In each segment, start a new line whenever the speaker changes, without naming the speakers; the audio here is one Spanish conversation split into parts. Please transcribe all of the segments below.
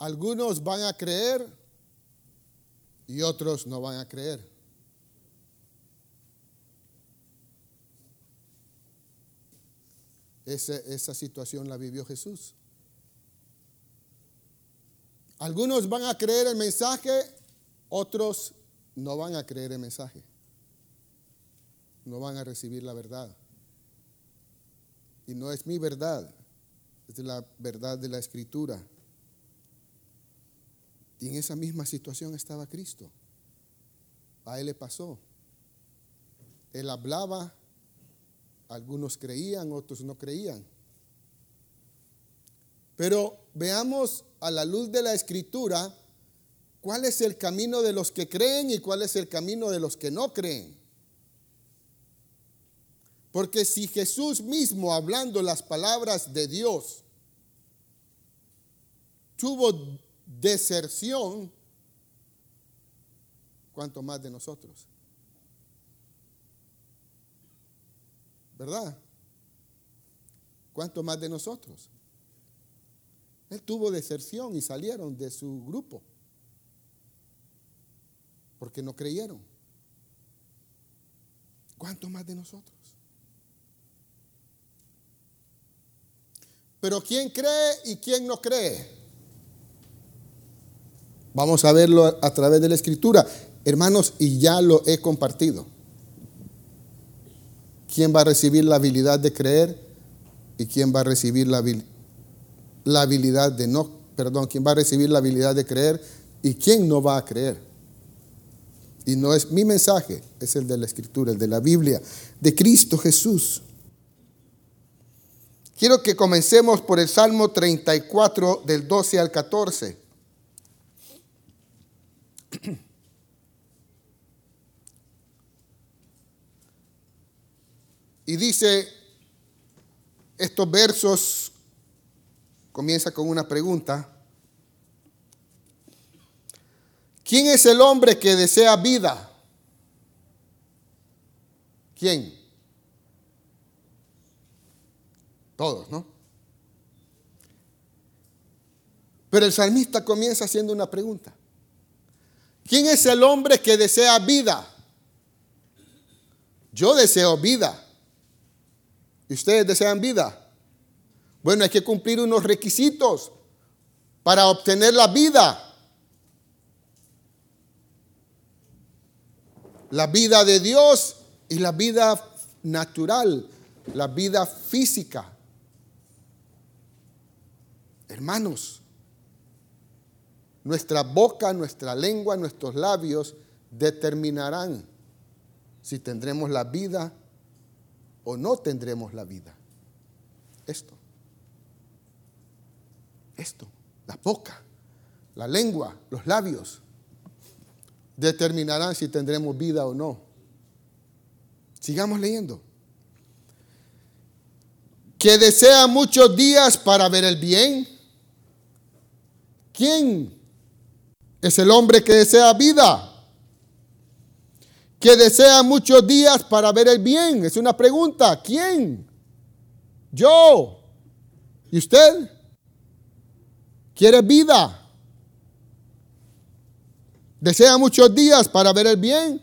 Algunos van a creer y otros no van a creer. Esa, situación la vivió Jesús. Algunos van a creer el mensaje, otros no van a creer el mensaje. No van a recibir la verdad. Y no es mi verdad, es la verdad de la escritura. Y en esa misma situación estaba Cristo. A él le pasó. Él hablaba, algunos creían, otros no creían. Pero veamos a la luz de la escritura cuál es el camino de los que creen y cuál es el camino de los que no creen. Porque si Jesús mismo, hablando las palabras de Dios, tuvo deserción, ¿cuánto más de nosotros? ¿Verdad? ¿Cuánto más de nosotros? Él tuvo deserción y salieron de su grupo porque no creyeron. ¿Cuánto más de nosotros? Pero ¿quién cree y quién no cree? Vamos a verlo a través de la escritura. Hermanos, y ya lo he compartido. ¿Quién va a recibir la habilidad de creer y quién va a recibir la, la habilidad de no, perdón, quién va a recibir la habilidad de creer y quién no va a creer? Y no es mi mensaje, es el de la escritura, el de la Biblia, de Cristo Jesús. Quiero que comencemos por el Salmo 34 del 12 al 14. Y dice, estos versos comienza con una pregunta. ¿Quién es el hombre que desea vida? ¿Quién? Todos, ¿no? Pero el salmista comienza haciendo una pregunta. ¿Quién es el hombre que desea vida? Yo deseo vida. ¿Y ustedes desean vida? Bueno, hay que cumplir unos requisitos para obtener la vida. La vida de Dios y la vida natural, la vida física. Hermanos, nuestra boca, nuestra lengua, nuestros labios determinarán si tendremos la vida o no tendremos la vida. Esto. Esto. La boca, la lengua, los labios determinarán si tendremos vida o no. Sigamos leyendo que desea muchos días para ver el bien, ¿Quién es el hombre que desea vida? Que desea muchos días para ver el bien. Es una pregunta. ¿Quién? Yo. ¿Y usted? ¿Quiere vida? ¿Desea muchos días para ver el bien?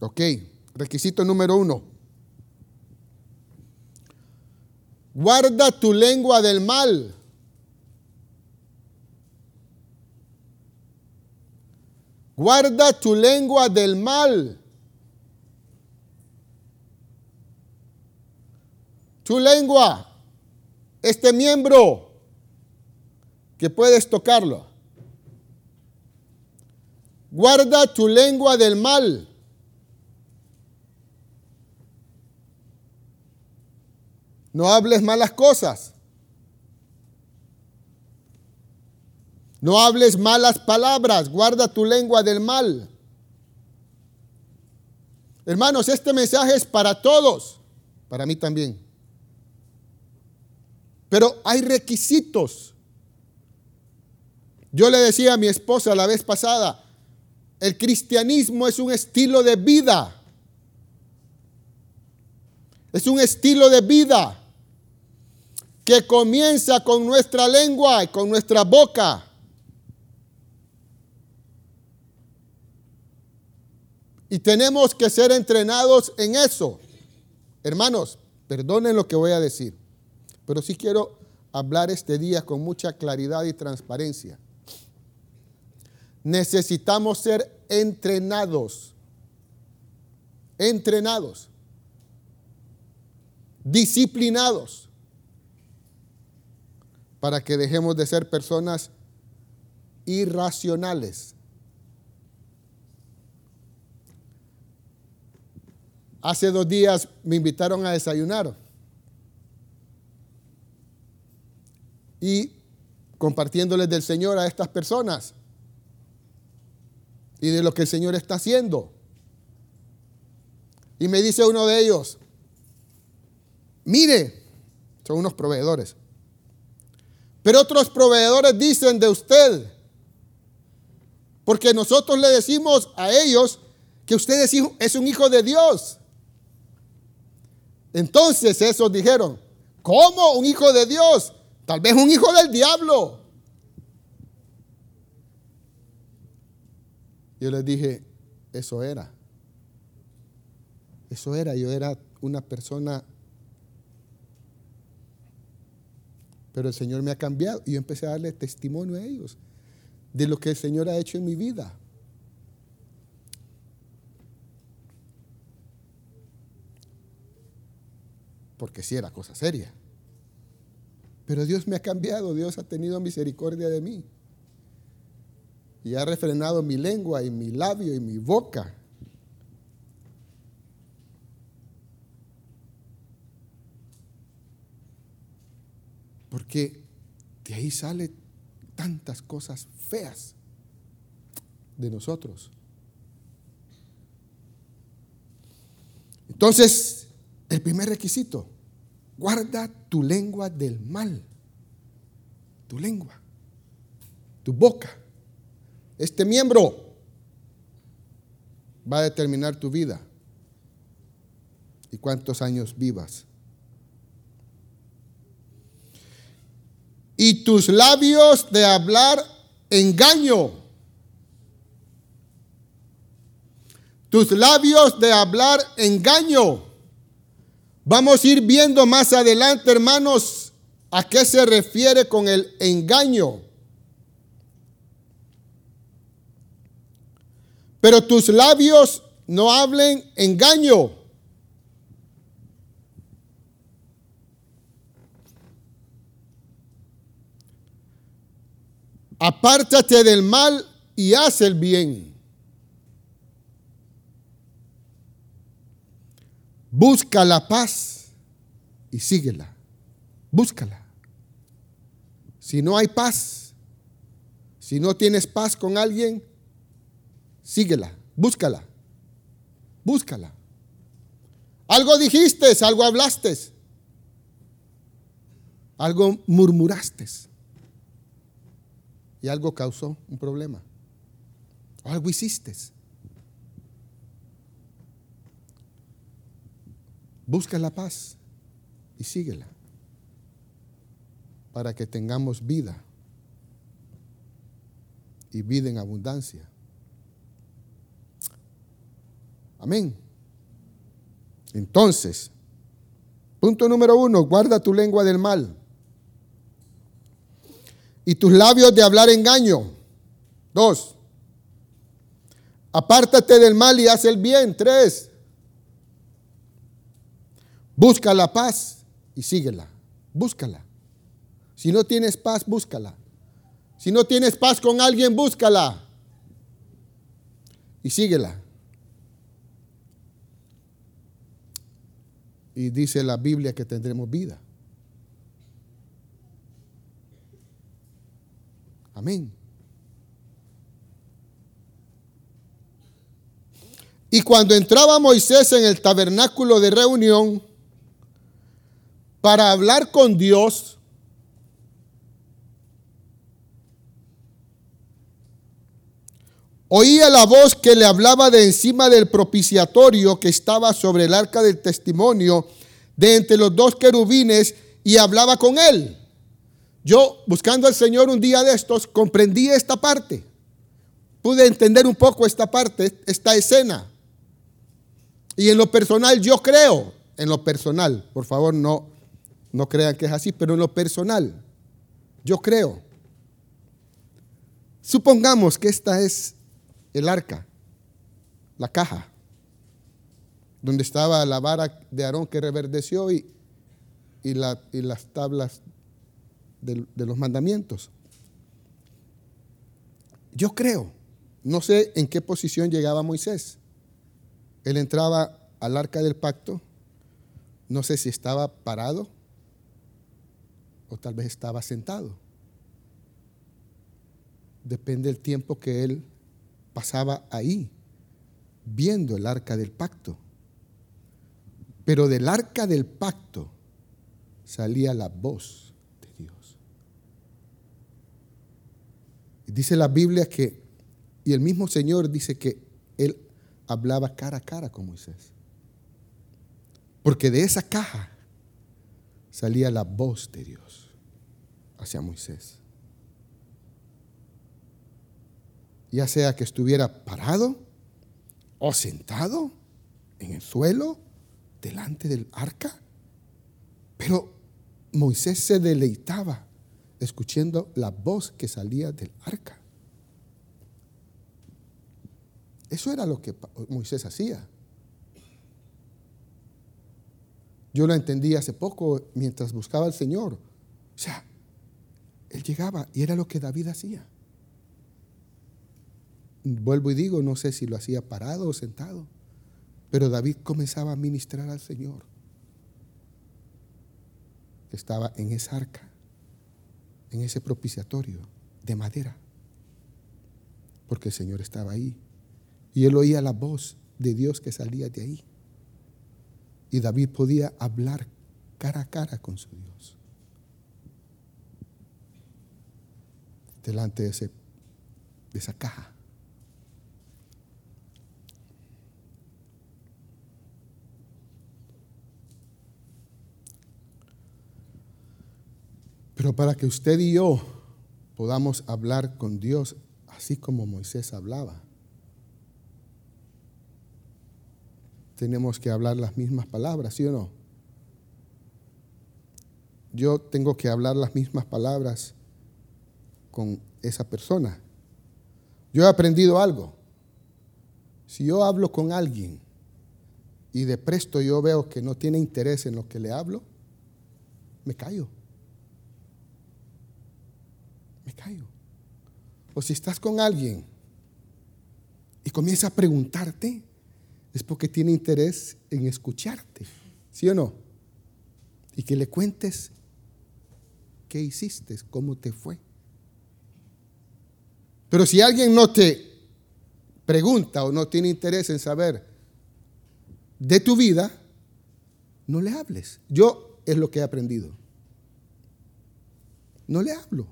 Ok, requisito número uno. Guarda tu lengua del mal. Guarda tu lengua del mal. Tu lengua, este miembro, que puedes tocarlo. Guarda tu lengua del mal. No hables malas cosas. No hables malas palabras. Guarda tu lengua del mal. Hermanos, este mensaje es para todos. Para mí también. Pero hay requisitos. Yo le decía a mi esposa la vez pasada, el cristianismo es un estilo de vida. Es un estilo de vida que comienza con nuestra lengua y con nuestra boca. Y tenemos que ser entrenados en eso. Hermanos, perdonen lo que voy a decir, pero sí quiero hablar este día con mucha claridad y transparencia. Necesitamos ser entrenados, entrenados, disciplinados, para que dejemos de ser personas irracionales. Hace dos días me invitaron a desayunar y compartiéndoles del Señor a estas personas y de lo que el Señor está haciendo. Y me dice uno de ellos, mire, son unos proveedores, pero otros proveedores dicen de usted, porque nosotros le decimos a ellos que usted es, un hijo de Dios. Entonces esos dijeron, ¿cómo un hijo de Dios? Tal vez un hijo del diablo. Yo les dije, eso era. Eso era, yo era una persona, pero el Señor me ha cambiado y yo empecé a darle testimonio a ellos de lo que el Señor ha hecho en mi vida. Porque sí era cosa seria. Pero Dios me ha cambiado, Dios ha tenido misericordia de mí y ha refrenado mi lengua y mi labio y mi boca. Porque de ahí salen tantas cosas feas de nosotros. Entonces, el primer requisito, guarda tu lengua del mal. Tu lengua, tu boca. Este miembro va a determinar tu vida y cuántos años vivas. Y tus labios de hablar engaño. Tus labios de hablar engaño. Vamos a ir viendo más adelante, hermanos, a qué se refiere con el engaño. Pero tus labios no hablen engaño. Apártate del mal y haz el bien. Busca la paz y síguela. Búscala. Si no hay paz, si no tienes paz con alguien, síguela, búscala, búscala. Algo dijiste, algo hablaste, algo murmuraste y algo causó un problema. algo hiciste. Busca la paz y síguela para que tengamos vida y vida en abundancia. Amén. Entonces, punto número uno, guarda tu lengua del mal y tus labios de hablar engaño. Dos, apártate del mal y haz el bien. Tres, busca la paz y síguela. Búscala. Si no tienes paz, búscala. Si no tienes paz con alguien, búscala. Y síguela. y dice la Biblia que tendremos vida. Amén. Y cuando entraba Moisés en el tabernáculo de reunión para hablar con Dios, Oía la voz que le hablaba de encima del propiciatorio que estaba sobre el arca del testimonio, de entre los dos querubines, y hablaba con él. Yo, buscando al Señor un día de estos, comprendí esta parte. Pude entender un poco esta parte, esta escena. Y en lo personal, yo creo, en lo personal, por favor no, no crean que es así, pero en lo personal, yo creo. Supongamos que esta es el arca, la caja, donde estaba la vara de Aarón que reverdeció y, y, las tablas de, de los mandamientos. Yo creo, no sé en qué posición llegaba Moisés. Él entraba al arca del pacto, no sé si estaba parado o tal vez estaba sentado. Depende del tiempo que él pasaba ahí, viendo el arca del pacto. Pero del arca del pacto salía la voz de Dios. Dice la Biblia que, y el mismo Señor dice que Él hablaba cara a cara con Moisés. Porque de esa caja salía la voz de Dios hacia Moisés. Ya sea que estuviera parado o sentado en el suelo delante del arca. Pero Moisés se deleitaba escuchando la voz que salía del arca. Eso era lo que Moisés hacía. Yo lo entendí hace poco mientras buscaba al Señor. O sea, él llegaba y era lo que David hacía. Vuelvo y digo, no sé si lo hacía parado o sentado, pero David comenzaba a ministrar al Señor. Estaba en esa arca, en ese propiciatorio de madera, porque el Señor estaba ahí. Y él oía la voz de Dios que salía de ahí. Y David podía hablar cara a cara con su Dios. Delante de, ese, de esa caja. Pero para que usted y yo podamos hablar con Dios así como Moisés hablaba, tenemos que hablar las mismas palabras, ¿sí o no? Yo tengo que hablar las mismas palabras con esa persona. Yo he aprendido algo. Si yo hablo con alguien y de presto yo veo que no tiene interés en lo que le hablo, me callo. Me callo. O si estás con alguien y comienza a preguntarte, es porque tiene interés en escucharte, ¿sí o no? Y que le cuentes qué hiciste, cómo te fue. Pero si alguien no te pregunta o no tiene interés en saber de tu vida, no le hables. Yo es lo que he aprendido. No le hablo.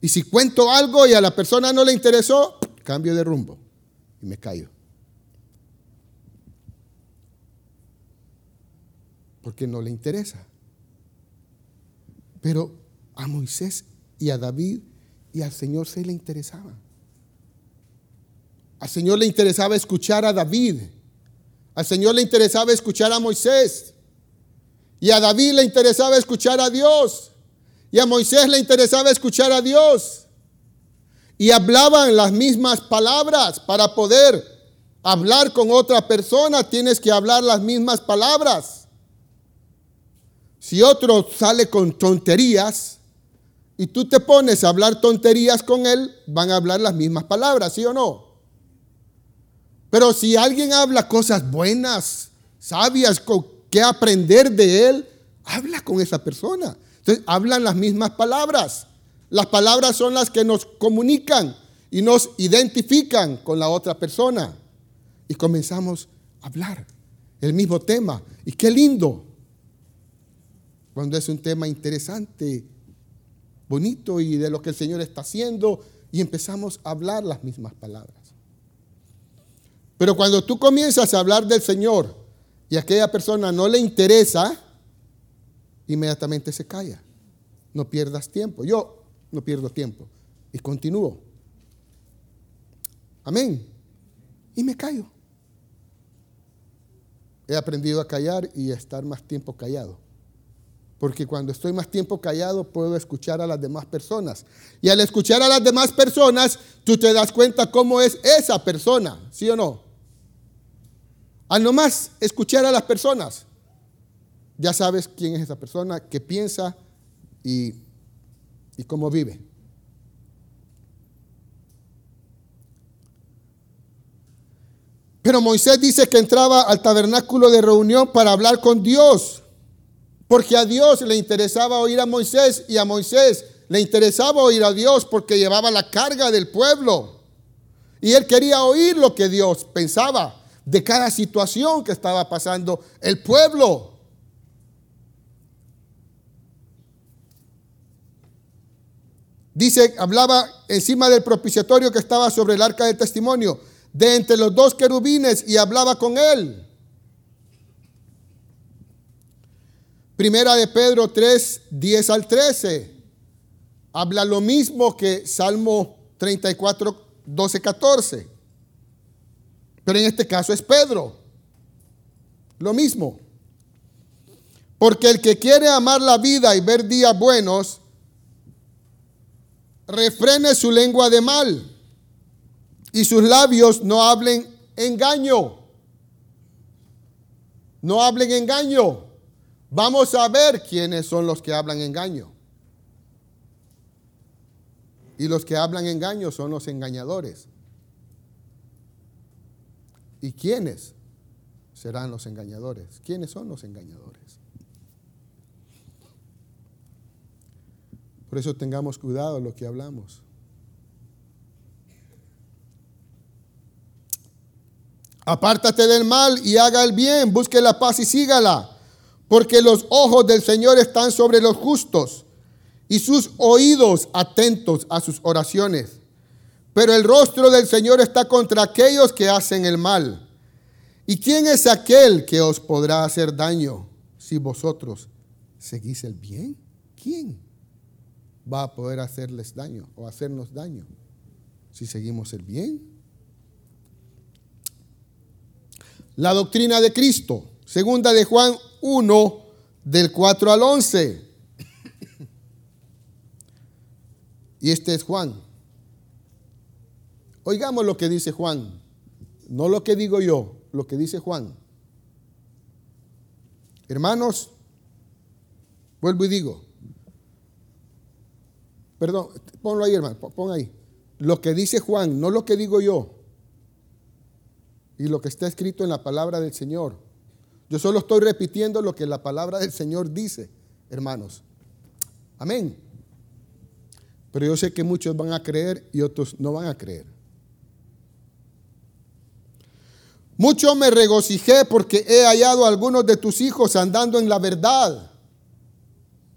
Y si cuento algo y a la persona no le interesó, cambio de rumbo y me callo. Porque no le interesa. Pero a Moisés y a David y al Señor se le interesaba. Al Señor le interesaba escuchar a David. Al Señor le interesaba escuchar a Moisés. Y a David le interesaba escuchar a Dios. Y a Moisés le interesaba escuchar a Dios. Y hablaban las mismas palabras. Para poder hablar con otra persona tienes que hablar las mismas palabras. Si otro sale con tonterías y tú te pones a hablar tonterías con él, van a hablar las mismas palabras, ¿sí o no? Pero si alguien habla cosas buenas, sabias, que aprender de él, habla con esa persona. Entonces, hablan las mismas palabras. Las palabras son las que nos comunican y nos identifican con la otra persona. Y comenzamos a hablar el mismo tema. Y qué lindo cuando es un tema interesante, bonito y de lo que el Señor está haciendo y empezamos a hablar las mismas palabras. Pero cuando tú comienzas a hablar del Señor y a aquella persona no le interesa, inmediatamente se calla. No pierdas tiempo. Yo no pierdo tiempo y continúo. Amén. Y me callo. He aprendido a callar y a estar más tiempo callado. Porque cuando estoy más tiempo callado puedo escuchar a las demás personas. Y al escuchar a las demás personas, tú te das cuenta cómo es esa persona, ¿sí o no? Al nomás escuchar a las personas, ya sabes quién es esa persona, qué piensa y, y cómo vive. Pero Moisés dice que entraba al tabernáculo de reunión para hablar con Dios, porque a Dios le interesaba oír a Moisés y a Moisés le interesaba oír a Dios porque llevaba la carga del pueblo. Y él quería oír lo que Dios pensaba de cada situación que estaba pasando el pueblo. Dice, hablaba encima del propiciatorio que estaba sobre el arca del testimonio de entre los dos querubines y hablaba con él. Primera de Pedro 3, 10 al 13. Habla lo mismo que Salmo 34, 12, 14. Pero en este caso es Pedro. Lo mismo. Porque el que quiere amar la vida y ver días buenos, refrene su lengua de mal y sus labios no hablen engaño. No hablen engaño. Vamos a ver quiénes son los que hablan engaño. Y los que hablan engaño son los engañadores. ¿Y quiénes serán los engañadores? ¿Quiénes son los engañadores? Por eso tengamos cuidado lo que hablamos. Apártate del mal y haga el bien, busque la paz y sígala, porque los ojos del Señor están sobre los justos y sus oídos atentos a sus oraciones. Pero el rostro del Señor está contra aquellos que hacen el mal. ¿Y quién es aquel que os podrá hacer daño si vosotros seguís el bien? ¿Quién va a poder hacerles daño o hacernos daño si seguimos el bien? La doctrina de Cristo, segunda de Juan 1, del 4 al 11. Y este es Juan. Oigamos lo que dice Juan, no lo que digo yo, lo que dice Juan. Hermanos, vuelvo y digo, perdón, ponlo ahí hermano, pon ahí. Lo que dice Juan, no lo que digo yo y lo que está escrito en la palabra del Señor. Yo solo estoy repitiendo lo que la palabra del Señor dice, hermanos. Amén. Pero yo sé que muchos van a creer y otros no van a creer. Mucho me regocijé porque he hallado a algunos de tus hijos andando en la verdad.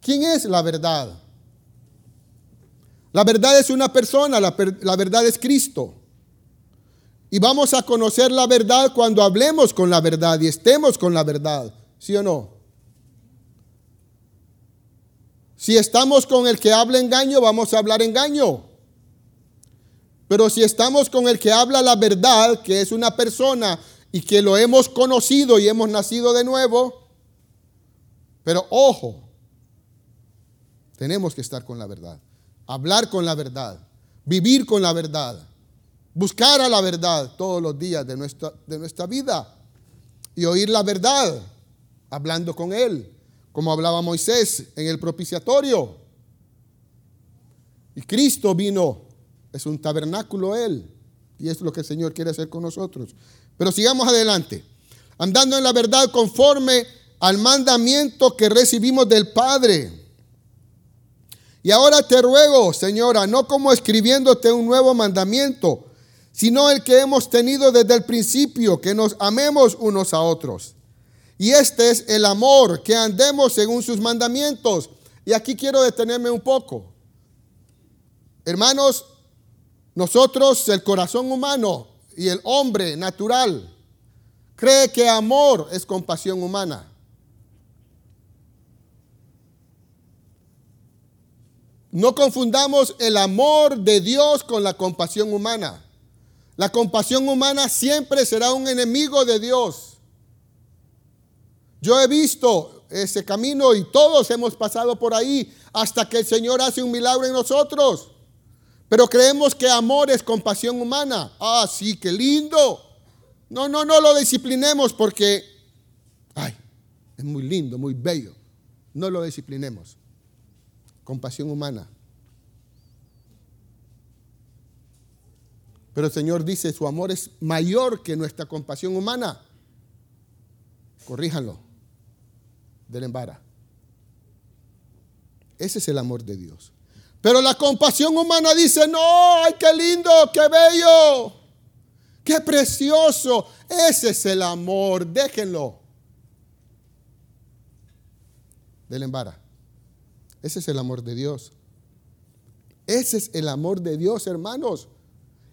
¿Quién es la verdad? La verdad es una persona, la, la verdad es Cristo. Y vamos a conocer la verdad cuando hablemos con la verdad y estemos con la verdad. ¿Sí o no? Si estamos con el que habla engaño, vamos a hablar engaño. Pero si estamos con el que habla la verdad, que es una persona y que lo hemos conocido y hemos nacido de nuevo, pero ojo, tenemos que estar con la verdad, hablar con la verdad, vivir con la verdad buscar a la verdad todos los días de nuestra, de nuestra vida y oír la verdad, hablando con Él, como hablaba Moisés en el propiciatorio. Y Cristo vino, es un tabernáculo Él, y es lo que el Señor quiere hacer con nosotros. Pero sigamos adelante, andando en la verdad conforme al mandamiento que recibimos del Padre. Y ahora te ruego, Señora, no como escribiéndote un nuevo mandamiento, sino el que hemos tenido desde el principio, que nos amemos unos a otros. Y este es el amor, que andemos según sus mandamientos. Y aquí quiero detenerme un poco. Hermanos, nosotros, el corazón humano y el hombre natural, cree que amor es compasión humana. no confundamos el amor de Dios con la compasión humana. La compasión humana siempre será un enemigo de Dios. Yo he visto ese camino y todos hemos pasado por ahí hasta que el Señor hace un milagro en nosotros. Pero creemos que amor es compasión humana. Ah, sí, qué lindo. No, no, no lo disciplinemos porque, ay, es muy lindo, muy bello. No lo disciplinemos compasión humana. Pero el Señor dice, su amor es mayor que nuestra compasión humana. Corríjanlo. Del embara. Ese es el amor de Dios. Pero la compasión humana dice, no, ay, qué lindo, qué bello, qué precioso. Ese es el amor, déjenlo. Del embara. Ese es el amor de Dios. Ese es el amor de Dios, hermanos.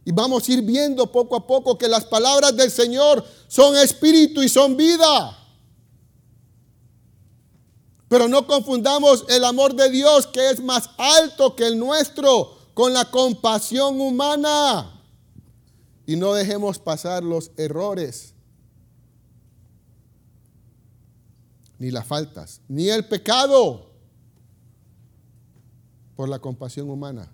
Y vamos a ir viendo poco a poco que las palabras del Señor son espíritu y son vida. Pero no confundamos el amor de Dios, que es más alto que el nuestro, con la compasión humana. Y no dejemos pasar los errores, ni las faltas, ni el pecado por la compasión humana.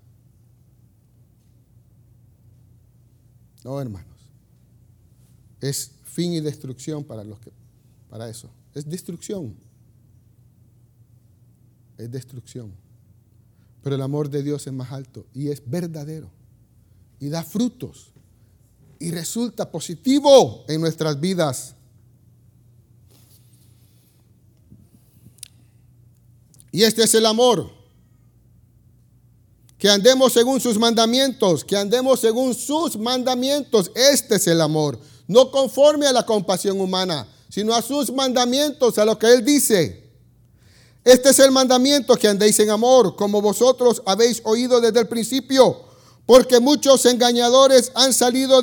No, hermanos. Es fin y destrucción para los que para eso. Es destrucción. Es destrucción. Pero el amor de Dios es más alto y es verdadero y da frutos y resulta positivo en nuestras vidas. Y este es el amor que andemos según sus mandamientos, que andemos según sus mandamientos. Este es el amor, no conforme a la compasión humana, sino a sus mandamientos, a lo que Él dice. Este es el mandamiento, que andéis en amor, como vosotros habéis oído desde el principio, porque muchos engañadores han salido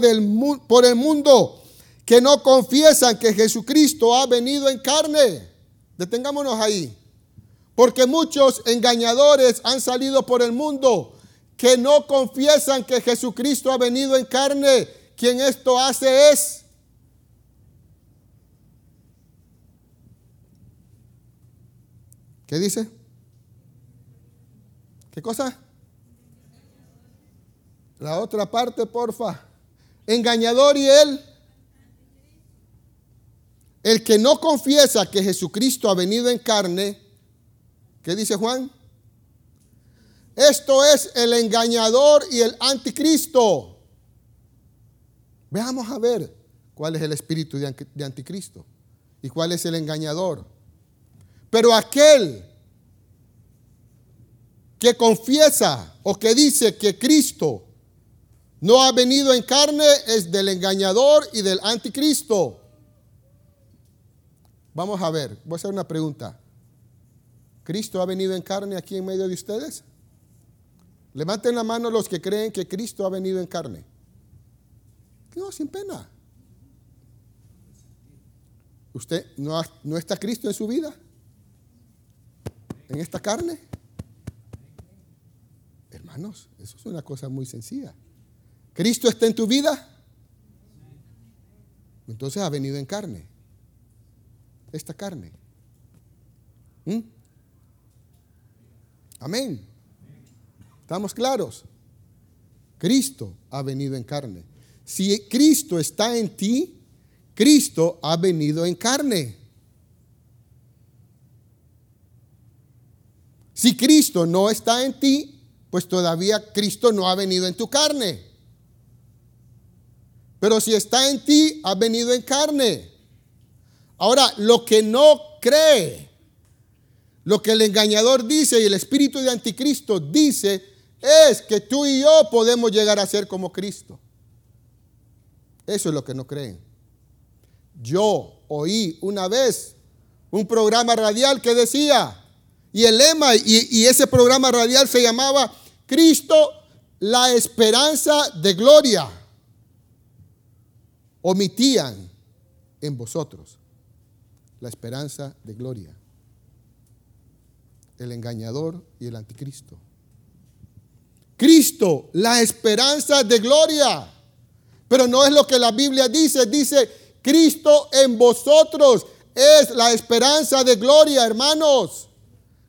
por el mundo que no confiesan que Jesucristo ha venido en carne. Detengámonos ahí. Porque muchos engañadores han salido por el mundo que no confiesan que Jesucristo ha venido en carne. Quien esto hace es ¿Qué dice? ¿Qué cosa? La otra parte, porfa. Engañador y él. El que no confiesa que Jesucristo ha venido en carne, ¿Qué dice Juan? Esto es el engañador y el anticristo. Veamos a ver cuál es el espíritu de anticristo y cuál es el engañador. Pero aquel que confiesa o que dice que Cristo no ha venido en carne es del engañador y del anticristo. Vamos a ver, voy a hacer una pregunta. ¿Cristo ha venido en carne aquí en medio de ustedes? Levanten la mano los que creen que Cristo ha venido en carne. No, sin pena. ¿Usted no, no está Cristo en su vida? ¿En esta carne? Hermanos, eso es una cosa muy sencilla. ¿Cristo está en tu vida? Entonces ha venido en carne. Esta carne. ¿Mm? Amén. ¿Estamos claros? Cristo ha venido en carne. Si Cristo está en ti, Cristo ha venido en carne. Si Cristo no está en ti, pues todavía Cristo no ha venido en tu carne. Pero si está en ti, ha venido en carne. Ahora, lo que no cree, lo que el engañador dice y el espíritu de anticristo dice es que tú y yo podemos llegar a ser como Cristo. Eso es lo que no creen. Yo oí una vez un programa radial que decía, y el lema, y, ese programa radial se llamaba Cristo, la esperanza de gloria. Omitían en vosotros la esperanza de gloria el engañador y el anticristo. Cristo, la esperanza de gloria. Pero no es lo que la Biblia dice, dice Cristo en vosotros es la esperanza de gloria, hermanos.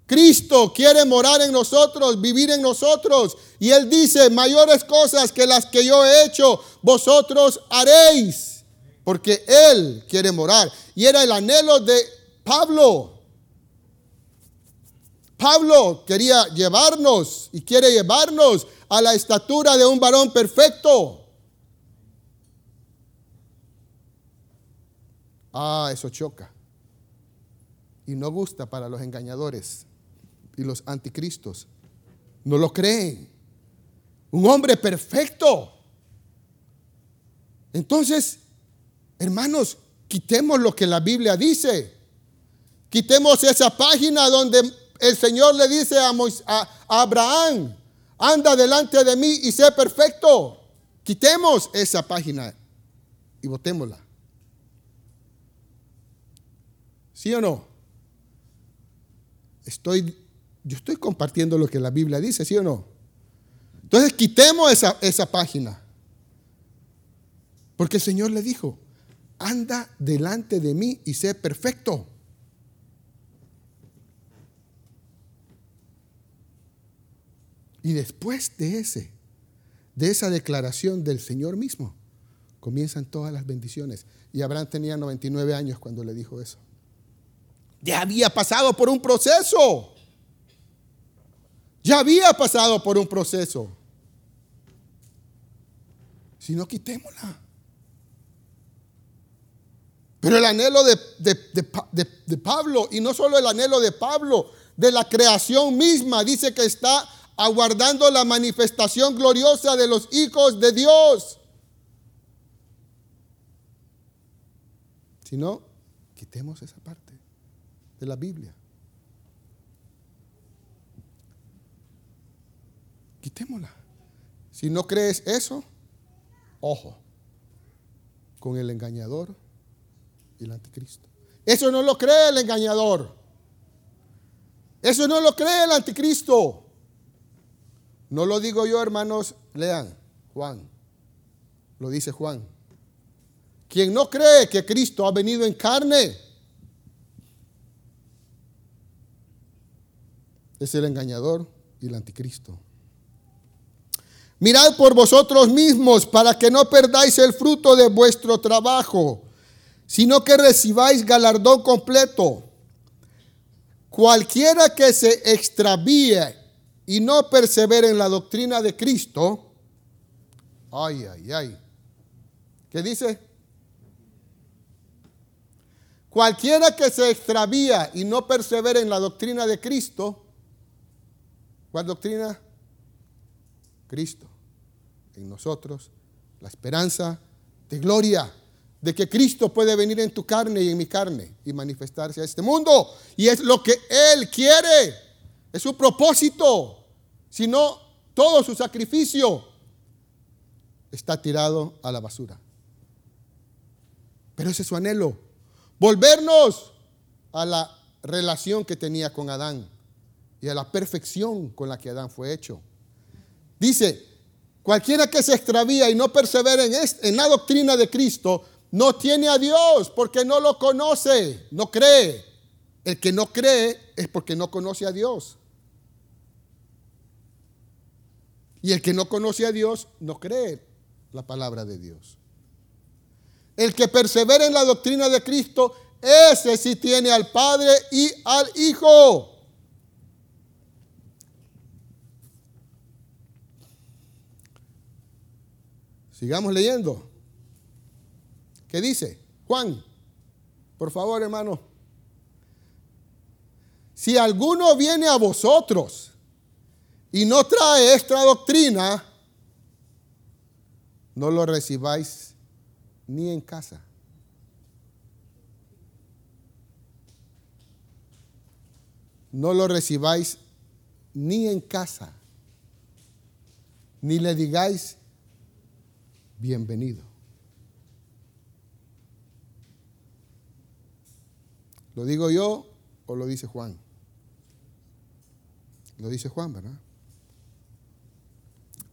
Cristo quiere morar en nosotros, vivir en nosotros. Y Él dice, mayores cosas que las que yo he hecho, vosotros haréis. Porque Él quiere morar. Y era el anhelo de Pablo. Pablo quería llevarnos y quiere llevarnos a la estatura de un varón perfecto. Ah, eso choca. Y no gusta para los engañadores y los anticristos. No lo creen. Un hombre perfecto. Entonces, hermanos, quitemos lo que la Biblia dice. Quitemos esa página donde el Señor le dice a, a Abraham, anda delante de mí y sé perfecto. Quitemos esa página y votémosla. ¿Sí o no? Estoy yo estoy compartiendo lo que la Biblia dice, ¿sí o no? Entonces quitemos esa, esa página. Porque el Señor le dijo, anda delante de mí y sé perfecto. Y después de ese, de esa declaración del Señor mismo, comienzan todas las bendiciones. Y Abraham tenía 99 años cuando le dijo eso. Ya había pasado por un proceso. Ya había pasado por un proceso. Si no, quitémosla. Pero el anhelo de, de, Pablo, y no solo el anhelo de Pablo, de la creación misma, dice que está aguardando la manifestación gloriosa de los hijos de Dios. Si no, quitemos esa parte de la Biblia. quitémosla. Si no crees eso, ojo, con el engañador y el anticristo. Eso no lo cree el engañador. Eso no lo cree el anticristo. No lo digo yo, hermanos, lean, Juan. Lo dice Juan. Quien no cree que Cristo ha venido en carne es el engañador y el anticristo. Mirad por vosotros mismos para que no perdáis el fruto de vuestro trabajo, sino que recibáis galardón completo. Cualquiera que se extravíe y no persevere en la doctrina de Cristo, ay, ay, ay. ¿Qué dice? Cualquiera que se extravía y no persevere en la doctrina de Cristo, ¿cuál doctrina? Cristo en nosotros la esperanza de gloria, de que Cristo puede venir en tu carne y en mi carne y manifestarse a este mundo. Y es lo que Él quiere, es su propósito. Si no, todo su sacrificio está tirado a la basura. Pero ese es su anhelo, volvernos a la relación que tenía con Adán y a la perfección con la que Adán fue hecho. Dice, Cualquiera que se extravía y no persevera en, en la doctrina de Cristo, no tiene a Dios porque no lo conoce, no cree. El que no cree es porque no conoce a Dios. Y el que no conoce a Dios no cree la palabra de Dios. El que persevera en la doctrina de Cristo, ese sí tiene al Padre y al Hijo. Sigamos leyendo. ¿Qué dice? Juan, por favor, hermano. Si alguno viene a vosotros y no trae esta doctrina, no lo recibáis ni en casa. No lo recibáis ni en casa, ni le digáis bienvenido. ¿Lo digo yo o lo dice Juan? Lo dice Juan, ¿verdad?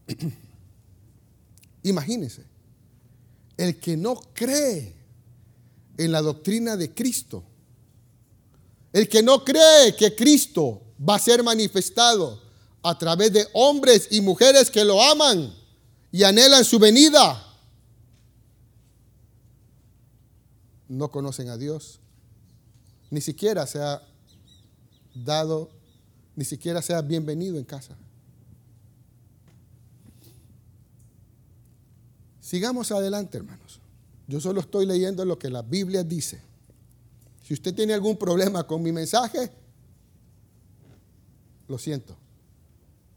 Imagínense, el que no cree en la doctrina de Cristo, el que no cree que Cristo va a ser manifestado a través de hombres y mujeres que lo aman y anhelan su venida, no conocen a Dios, ni siquiera se ha dado, ni siquiera sea bienvenido en casa. Sigamos adelante, hermanos. Yo solo estoy leyendo lo que la Biblia dice. Si usted tiene algún problema con mi mensaje, lo siento.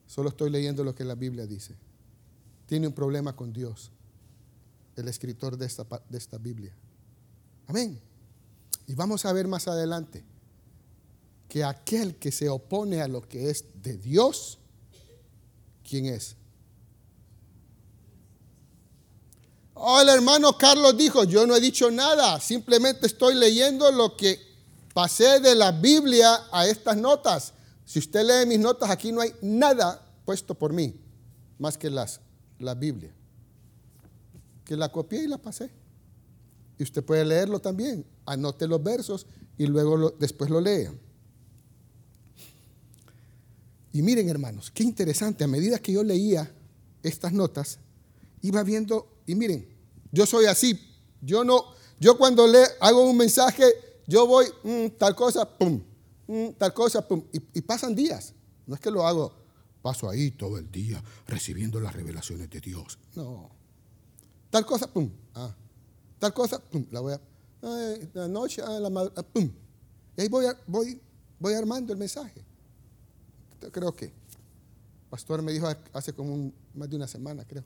Solo estoy leyendo lo que la Biblia dice. Tiene un problema con Dios, el escritor de esta, de esta Biblia. Amén. Y vamos a ver más adelante que aquel que se opone a lo que es de Dios, ¿quién es? Oh, el hermano Carlos dijo, yo no he dicho nada, simplemente estoy leyendo lo que pasé de la Biblia a estas notas. Si usted lee mis notas, aquí no hay nada puesto por mí, más que las, la Biblia. Que la copié y la pasé. Y usted puede leerlo también. Anote los versos y luego después lo lea. Y miren, hermanos, qué interesante. A medida que yo leía estas notas, iba viendo, y miren, yo soy así. Yo no, yo cuando le hago un mensaje, yo voy, mm, tal cosa, pum, mm, tal cosa, pum, y, pasan días. No es que lo hago, paso ahí todo el día recibiendo las revelaciones de Dios. No. Tal cosa, pum, ah. Tal cosa, pum, la voy a, la noche, ah, la madre, ah, pum. Y ahí voy, voy, voy armando el mensaje. Creo que, pastor me dijo hace como más de una semana, creo.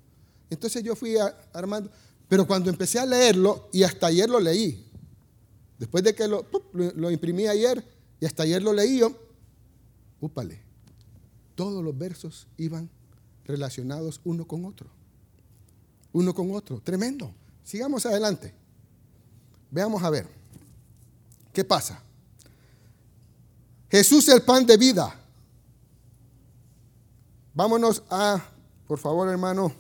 Entonces yo fui armando, pero cuando empecé a leerlo, y hasta ayer lo leí, después de que lo, imprimí ayer, y hasta ayer lo leí yo, úpale, todos los versos iban relacionados uno con otro. Uno con otro. Tremendo. Sigamos adelante. Veamos a ver. ¿Qué pasa? Jesús el pan de vida. Vámonos a, por favor hermano,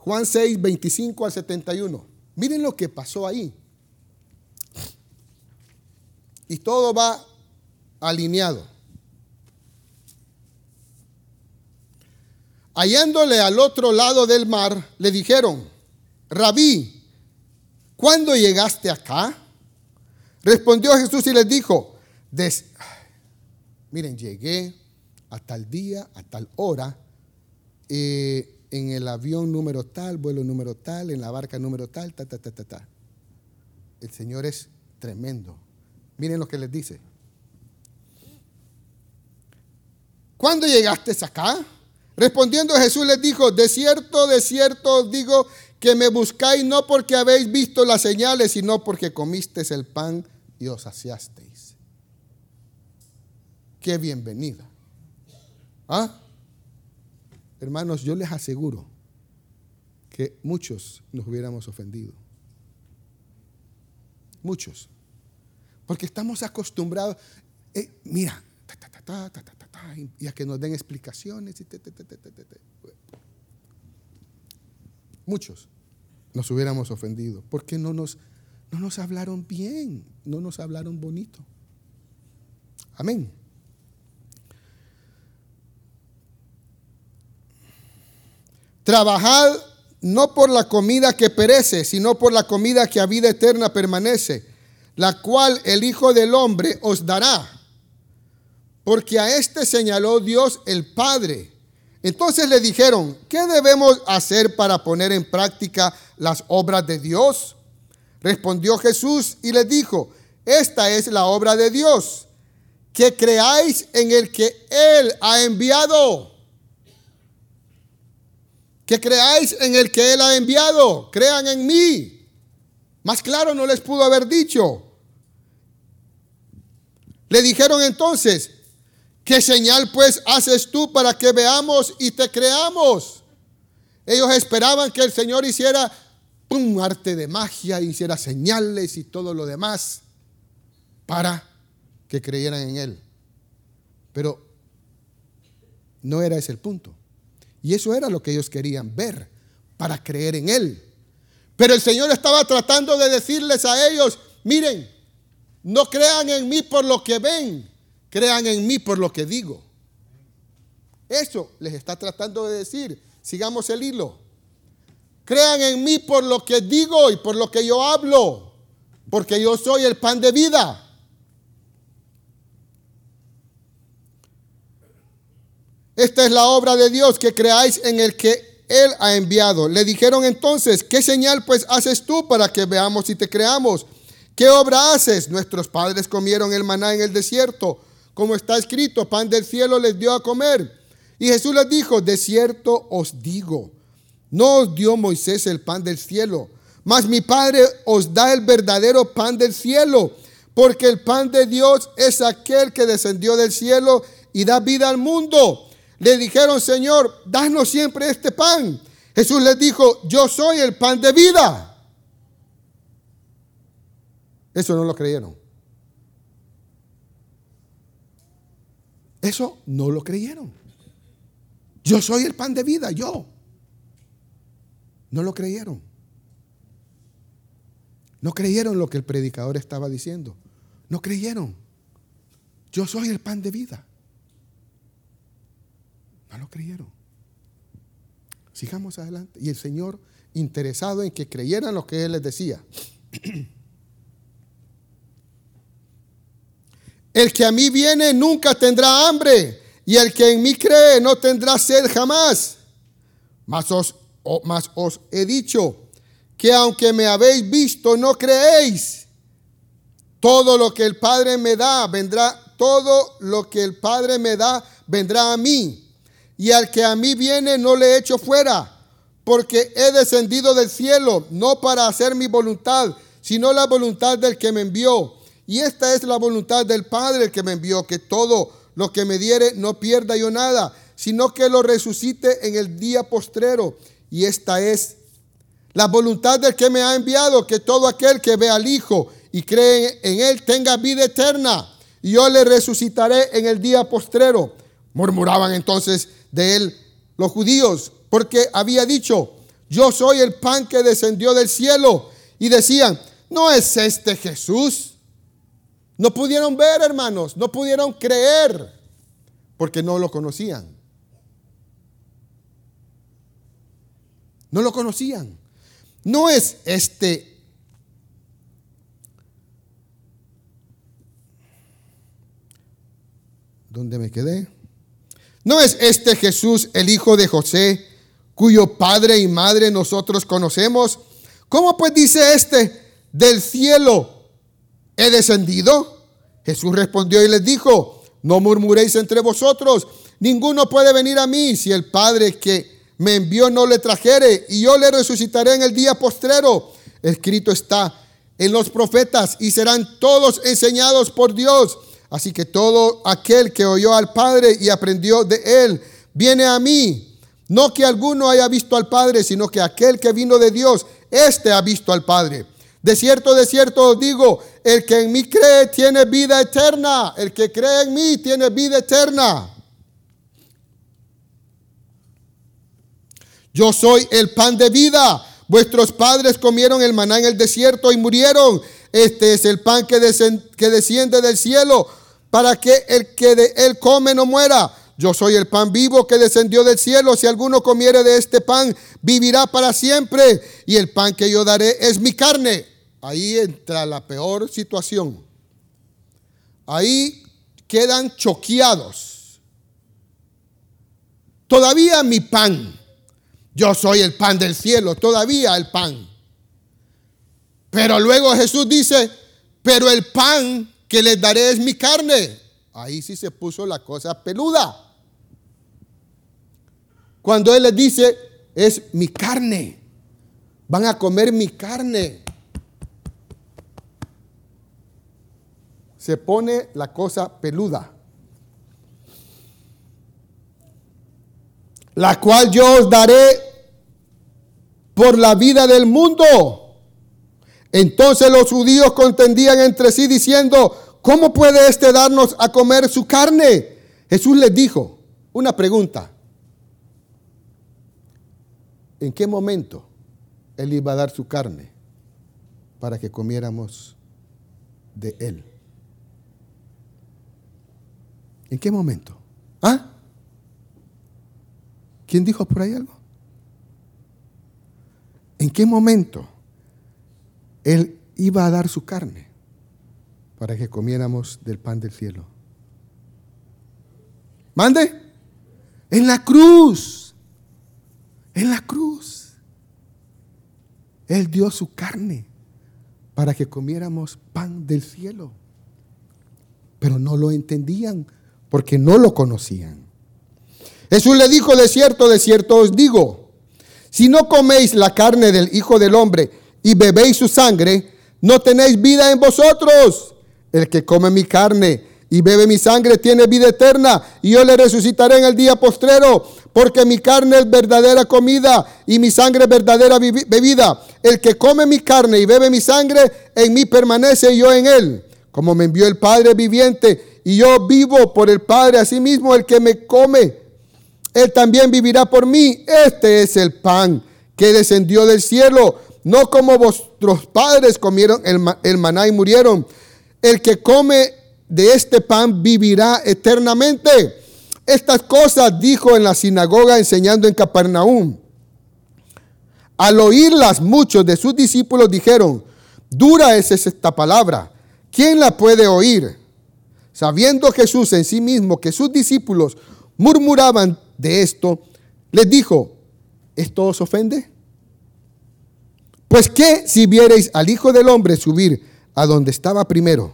Juan 6, 25 al 71. Miren lo que pasó ahí. Y todo va alineado. Hallándole al otro lado del mar, le dijeron, Rabí, ¿cuándo llegaste acá? Respondió Jesús y les dijo, miren, llegué a tal día, a tal hora, eh, en el avión número tal, vuelo número tal, en la barca número tal, ta, ta, ta, ta, ta. El Señor es tremendo. Miren lo que les dice. ¿Cuándo llegaste acá? Respondiendo Jesús les dijo, de cierto, de cierto os digo que me buscáis no porque habéis visto las señales, sino porque comisteis el pan y os saciasteis. Qué bienvenida. ¿Ah? Hermanos, yo les aseguro que muchos nos hubiéramos ofendido. Muchos. Porque estamos acostumbrados, eh, mira, y a que nos den explicaciones. Muchos nos hubiéramos ofendido. Porque no nos, no nos hablaron bien, no nos hablaron bonito. Amén. Trabajad no por la comida que perece, sino por la comida que a vida eterna permanece, la cual el Hijo del Hombre os dará. Porque a este señaló Dios el Padre. Entonces le dijeron, ¿qué debemos hacer para poner en práctica las obras de Dios? Respondió Jesús y les dijo, esta es la obra de Dios, que creáis en el que Él ha enviado que creáis en el que Él ha enviado, crean en mí. Más claro no les pudo haber dicho. Le dijeron entonces, ¿qué señal pues haces tú para que veamos y te creamos? Ellos esperaban que el Señor hiciera un arte de magia, hiciera señales y todo lo demás para que creyeran en Él. Pero No era ese el punto. Y eso era lo que ellos querían ver para creer en Él. Pero el Señor estaba tratando de decirles a ellos, miren, no crean en mí por lo que ven, crean en mí por lo que digo. Eso les está tratando de decir. Sigamos el hilo. Crean en mí por lo que digo y por lo que yo hablo, porque yo soy el pan de vida. Esta es la obra de Dios, que creáis en el que Él ha enviado. Le dijeron entonces, ¿qué señal pues haces tú para que veamos y te creamos? ¿Qué obra haces? Nuestros padres comieron el maná en el desierto, como está escrito, pan del cielo les dio a comer. Y Jesús les dijo, de cierto os digo, no os dio Moisés el pan del cielo, mas mi Padre os da el verdadero pan del cielo, porque el pan de Dios es aquel que descendió del cielo y da vida al mundo. Le dijeron, Señor, danos siempre este pan. Jesús les dijo, yo soy el pan de vida. Eso no lo creyeron. Eso no lo creyeron. Yo soy el pan de vida, yo. No lo creyeron. No creyeron lo que el predicador estaba diciendo. No creyeron. Yo soy el pan de vida. No lo creyeron. Sigamos adelante. Y el Señor interesado en que creyeran lo que Él les decía. El que a mí viene nunca tendrá hambre y el que en mí cree no tendrá sed jamás. Mas os, os he dicho que aunque me habéis visto, no creéis. Todo lo que el Padre me da, vendrá, todo lo que el Padre me da, vendrá a mí. Y al que a mí viene, no le echo fuera, porque he descendido del cielo, no para hacer mi voluntad, sino la voluntad del que me envió. Y esta es la voluntad del Padre que me envió, que todo lo que me diere no pierda yo nada, sino que lo resucite en el día postrero. Y esta es la voluntad del que me ha enviado, que todo aquel que ve al Hijo y cree en Él tenga vida eterna. Y yo le resucitaré en el día postrero. Murmuraban entonces de él los judíos, porque había dicho, yo soy el pan que descendió del cielo. Y decían, ¿no es este Jesús? No pudieron ver, hermanos, no pudieron creer, porque no lo conocían. No lo conocían. No es este ¿Dónde me quedé? No es este Jesús el hijo de José, cuyo padre y madre nosotros conocemos. ¿Cómo pues dice este del cielo? ¿He descendido? Jesús respondió y les dijo, no murmuréis entre vosotros, ninguno puede venir a mí si el Padre que me envió no le trajere, y yo le resucitaré en el día postrero. Escrito está en los profetas, y serán todos enseñados por Dios. Así que todo aquel que oyó al Padre y aprendió de él, viene a mí. No que alguno haya visto al Padre, sino que aquel que vino de Dios, éste ha visto al Padre. De cierto, de cierto os digo, el que en mí cree tiene vida eterna. El que cree en mí tiene vida eterna. Yo soy el pan de vida. Vuestros padres comieron el maná en el desierto y murieron. Este es el pan que, que desciende del cielo para que el que de él come no muera. Yo soy el pan vivo que descendió del cielo. Si alguno comiere de este pan, vivirá para siempre. Y el pan que yo daré es mi carne Ahí entra la peor situación. Ahí quedan choqueados. Todavía mi pan. Yo soy el pan del cielo, todavía el pan. Pero luego Jesús dice, pero el pan que les daré es mi carne. Ahí sí se puso la cosa peluda. Cuando Él les dice, es mi carne. Van a comer mi carne. se pone la cosa peluda. La cual yo os daré por la vida del mundo. Entonces los judíos contendían entre sí diciendo, ¿cómo puede éste darnos a comer su carne? Jesús les dijo, Una pregunta. ¿En qué momento Él iba a dar su carne para que comiéramos de Él? ¿En qué momento? ¿Ah? ¿Quién dijo por ahí algo? ¿En qué momento Él iba a dar su carne para que comiéramos del pan del cielo? Mande. En la cruz. En la cruz. Él dio su carne para que comiéramos pan del cielo. Pero no lo entendían porque no lo conocían. Jesús le dijo, de cierto, de cierto os digo, si no coméis la carne del Hijo del Hombre y bebéis su sangre, no tenéis vida en vosotros. El que come mi carne y bebe mi sangre tiene vida eterna y yo le resucitaré en el día postrero, porque mi carne es verdadera comida y mi sangre es verdadera bebida. El que come mi carne y bebe mi sangre, en mí permanece y yo en él. Como me envió el Padre viviente y yo vivo por el Padre, asimismo el que me come, él también vivirá por mí. Este es el pan que descendió del cielo, no como vuestros padres comieron el, el maná y murieron. El que come de este pan vivirá eternamente. Estas cosas dijo en la sinagoga enseñando en Capernaum. Al oírlas muchos de sus discípulos dijeron, dura es esta palabra, ¿quién la puede oír? Sabiendo Jesús en sí mismo que sus discípulos murmuraban de esto, les dijo, ¿esto os ofende? Pues que si viereis al Hijo del Hombre subir a donde estaba primero,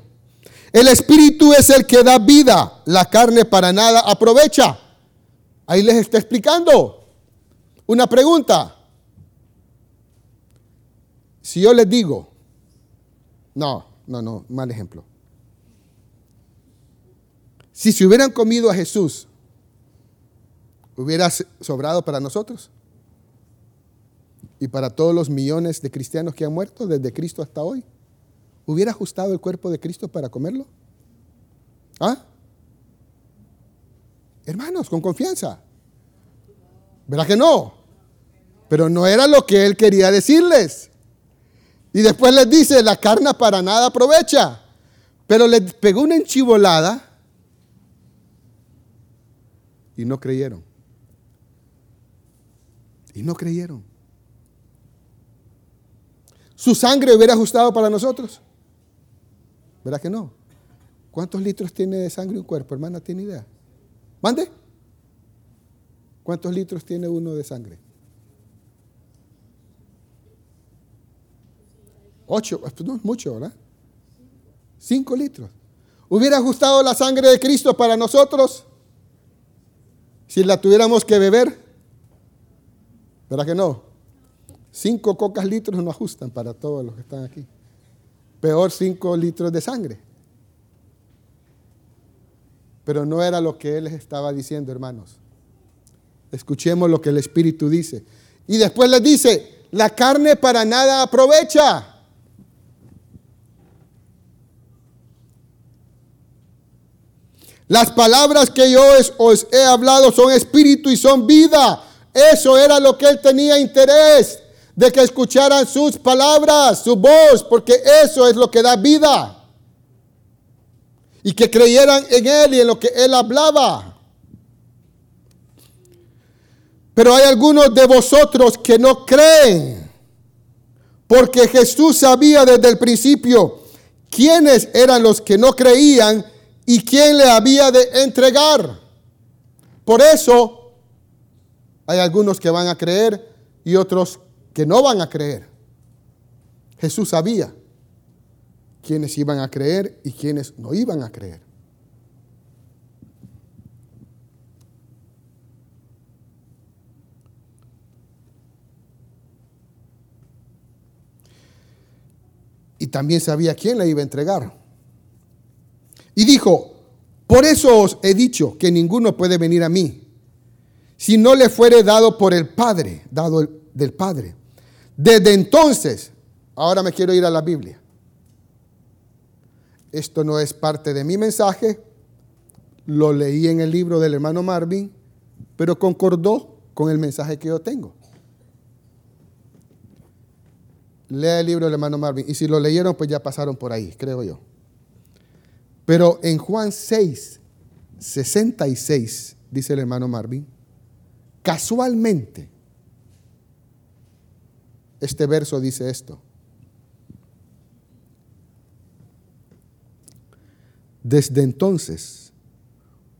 el espíritu es el que da vida, la carne para nada aprovecha. Ahí les está explicando. Una pregunta. Si yo les digo, no, no, no, mal ejemplo. Si se hubieran comido a Jesús, ¿hubiera sobrado para nosotros? Y para todos los millones de cristianos que han muerto desde Cristo hasta hoy. ¿Hubiera ajustado el cuerpo de Cristo para comerlo? ¿Ah? Hermanos, con confianza. ¿Verdad que no? Pero no era lo que él quería decirles. Y después les dice, la carne para nada aprovecha. Pero les pegó una enchivolada y no creyeron. Y no creyeron. ¿Su sangre hubiera ajustado para nosotros? ¿Verdad que no? ¿Cuántos litros tiene de sangre un cuerpo, hermana? ¿Tiene idea? ¿Mande? ¿Cuántos litros tiene uno de sangre? Ocho, pues no es mucho, ¿verdad? Cinco litros. ¿Hubiera ajustado la sangre de Cristo para nosotros si la tuviéramos que beber? ¿Verdad que no? Cinco cocas litros no ajustan para todos los que están aquí peor 5 litros de sangre. Pero no era lo que él les estaba diciendo, hermanos. Escuchemos lo que el Espíritu dice. Y después les dice, la carne para nada aprovecha. Las palabras que yo os he hablado son espíritu y son vida. Eso era lo que él tenía interés de que escucharan sus palabras, su voz, porque eso es lo que da vida. Y que creyeran en Él y en lo que Él hablaba. Pero hay algunos de vosotros que no creen, porque Jesús sabía desde el principio quiénes eran los que no creían y quién le había de entregar. Por eso hay algunos que van a creer y otros que no van a creer. Jesús sabía quiénes iban a creer y quiénes no iban a creer. Y también sabía quién le iba a entregar. Y dijo, por eso os he dicho que ninguno puede venir a mí si no le fuere dado por el Padre, dado del Padre. Desde entonces, ahora me quiero ir a la Biblia. Esto no es parte de mi mensaje, lo leí en el libro del hermano Marvin pero concordó con el mensaje que yo tengo. Lea el libro del hermano Marvin. Y si lo leyeron, pues ya pasaron por ahí, creo yo. Pero en Juan 6, 66, dice el hermano Marvin, casualmente, este verso dice esto. Desde entonces,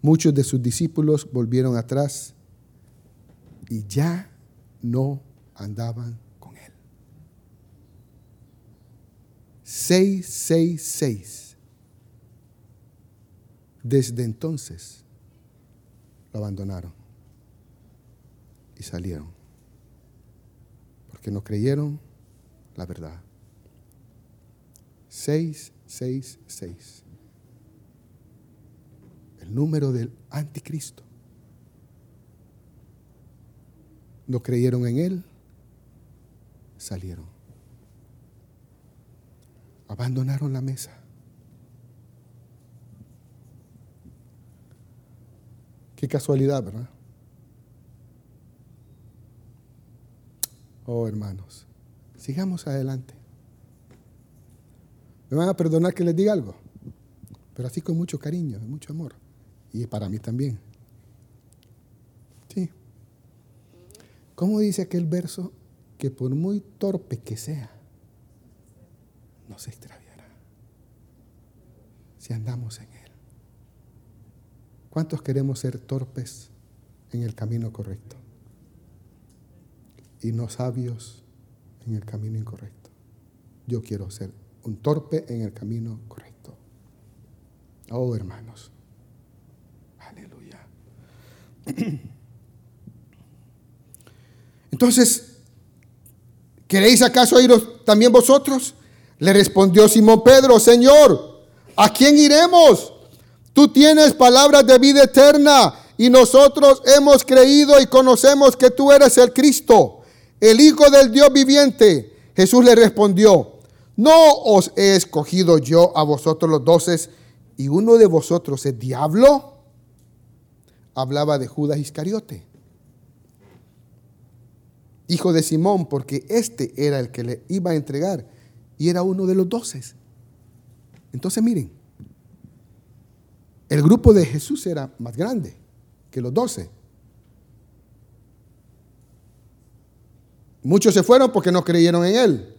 muchos de sus discípulos volvieron atrás y ya no andaban con él. 666. Desde entonces lo abandonaron y salieron porque no creyeron la verdad. 666 el número del anticristo. No creyeron en él, salieron. Abandonaron la mesa. Qué casualidad, ¿verdad? Oh, hermanos, sigamos adelante. ¿Me van a perdonar que les diga algo? Pero así con mucho cariño, mucho amor y para mí también. Sí. ¿Cómo dice aquel verso? Que por muy torpe que sea, no se extraviará si andamos en él. ¿Cuántos queremos ser torpes en el camino correcto y no sabios en el camino incorrecto? Yo quiero ser un torpe en el camino correcto. Oh, hermanos. Entonces, ¿queréis acaso iros también vosotros? Le respondió Simón Pedro, Señor, ¿a quién iremos? Tú tienes palabras de vida eterna y nosotros hemos creído y conocemos que tú eres el Cristo, el Hijo del Dios viviente. Jesús le respondió, no os he escogido yo a vosotros los doces y uno de vosotros es diablo hablaba de Judas Iscariote, hijo de Simón, porque este era el que le iba a entregar y era uno de los doce. Entonces miren, el grupo de Jesús era más grande que los doce. Muchos se fueron porque no creyeron en él.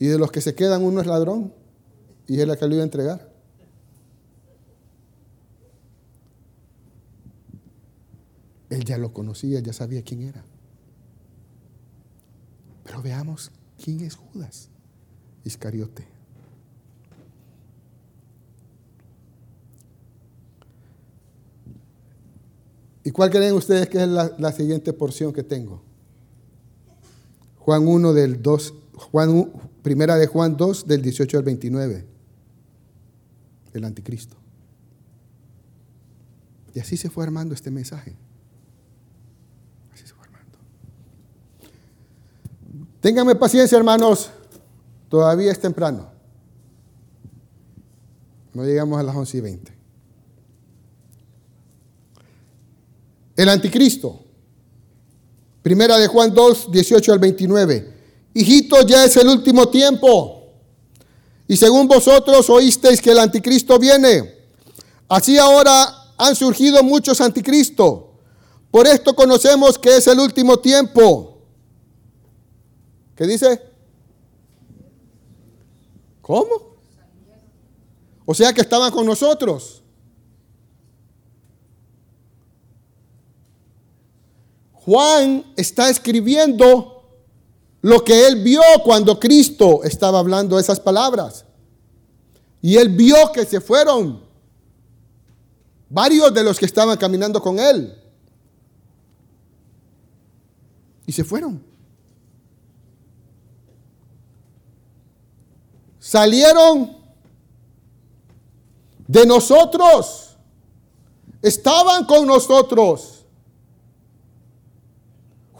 Y de los que se quedan uno es ladrón y es el que lo iba a entregar. Él ya lo conocía, ya sabía quién era. Pero veamos quién es Judas Iscariote. ¿Y cuál creen ustedes que es la, siguiente porción que tengo? Juan 1 del 2, Juan, primera de Juan 2 del 18 al 29. El anticristo. Y así se fue armando este mensaje. Ténganme paciencia, hermanos. Todavía es temprano. No llegamos a las 11 y 20. El anticristo. Primera de Juan 2, 18 al 29. Hijito, ya es el último tiempo. Y según vosotros oísteis que el anticristo viene. Así ahora han surgido muchos anticristos. Por esto conocemos que es el último tiempo. ¿Qué dice? ¿Cómo? O sea que estaban con nosotros. Juan está escribiendo lo que él vio cuando Cristo estaba hablando esas palabras. Y él vio que se fueron varios de los que estaban caminando con él. Y se fueron. salieron de nosotros, estaban con nosotros.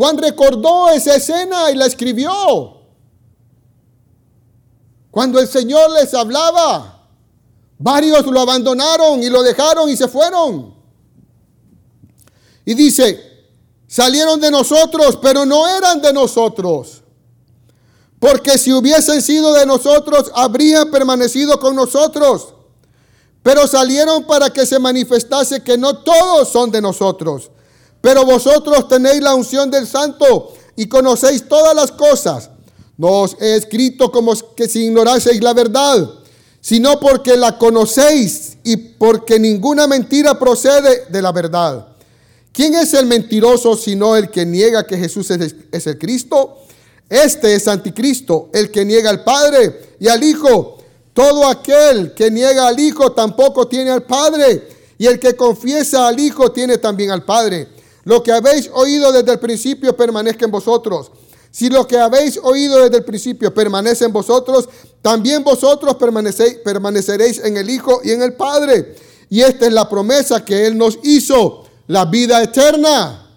Juan recordó esa escena y la escribió. Cuando el Señor les hablaba, varios lo abandonaron y lo dejaron y se fueron. Y dice, salieron de nosotros, pero no eran de nosotros. Porque si hubiesen sido de nosotros, habrían permanecido con nosotros. Pero salieron para que se manifestase que no todos son de nosotros. Pero vosotros tenéis la unción del santo y conocéis todas las cosas. No os he escrito como que si ignoraseis la verdad, sino porque la conocéis y porque ninguna mentira procede de la verdad. ¿Quién es el mentiroso sino el que niega que Jesús es el Cristo? Este es anticristo, el que niega al Padre y al Hijo. Todo aquel que niega al Hijo tampoco tiene al Padre. Y el que confiesa al Hijo tiene también al Padre. Lo que habéis oído desde el principio permanezca en vosotros. Si lo que habéis oído desde el principio permanece en vosotros, también vosotros permaneceréis en el Hijo y en el Padre. Y esta es la promesa que Él nos hizo, la vida eterna.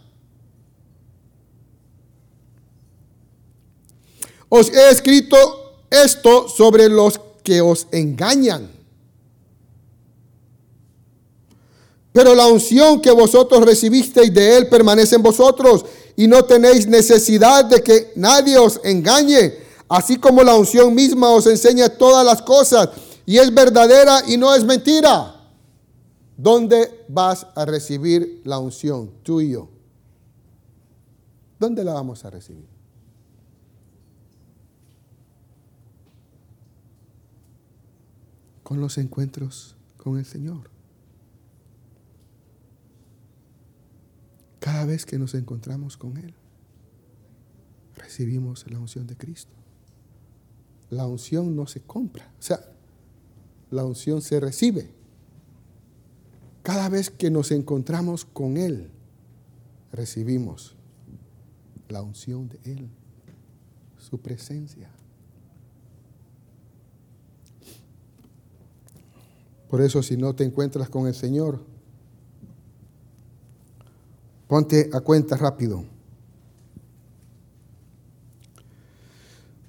Os he escrito esto sobre los que os engañan. Pero la unción que vosotros recibisteis de Él permanece en vosotros y no tenéis necesidad de que nadie os engañe, así como la unción misma os enseña todas las cosas y es verdadera y no es mentira. ¿Dónde vas a recibir la unción, tú y yo? ¿Dónde la vamos a recibir? con los encuentros con el Señor. Cada vez que nos encontramos con Él, recibimos la unción de Cristo. La unción no se compra, o sea, la unción se recibe. Cada vez que nos encontramos con Él, recibimos la unción de Él, su presencia. Por eso si no te encuentras con el Señor, ponte a cuenta rápido.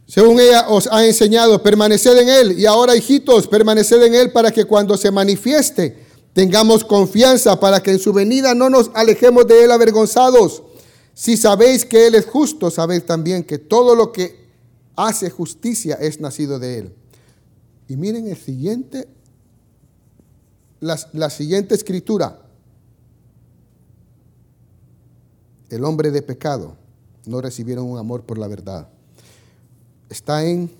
Según ella os ha enseñado, permaneced en Él. Y ahora, hijitos, permaneced en Él para que cuando se manifieste tengamos confianza, para que en su venida no nos alejemos de Él avergonzados. Si sabéis que Él es justo, sabéis también que todo lo que hace justicia es nacido de Él. Y miren el siguiente la, siguiente escritura. El hombre de pecado no recibieron un amor por la verdad. Está en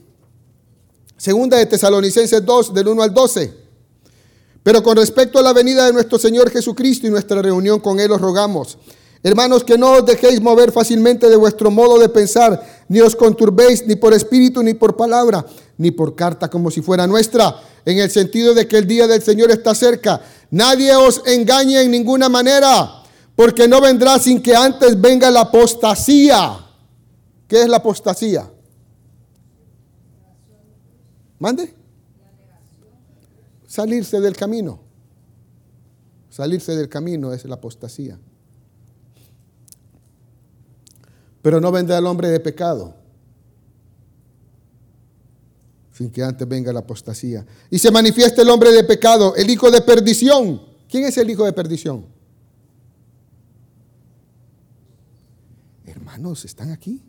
Segunda de Tesalonicenses 2, del 1 al 12. Pero con respecto a la venida de nuestro Señor Jesucristo y nuestra reunión con Él, os rogamos, hermanos, que no os dejéis mover fácilmente de vuestro modo de pensar, ni os conturbéis ni por espíritu, ni por palabra, ni por carta como si fuera nuestra en el sentido de que el día del Señor está cerca. Nadie os engañe en ninguna manera, porque no vendrá sin que antes venga la apostasía. ¿Qué es la apostasía? ¿Mande? Salirse del camino. Salirse del camino es la apostasía. Pero no vendrá el hombre de pecado sin que antes venga la apostasía. Y se manifiesta el hombre de pecado, el hijo de perdición. ¿Quién es el hijo de perdición? Hermanos, ¿están aquí?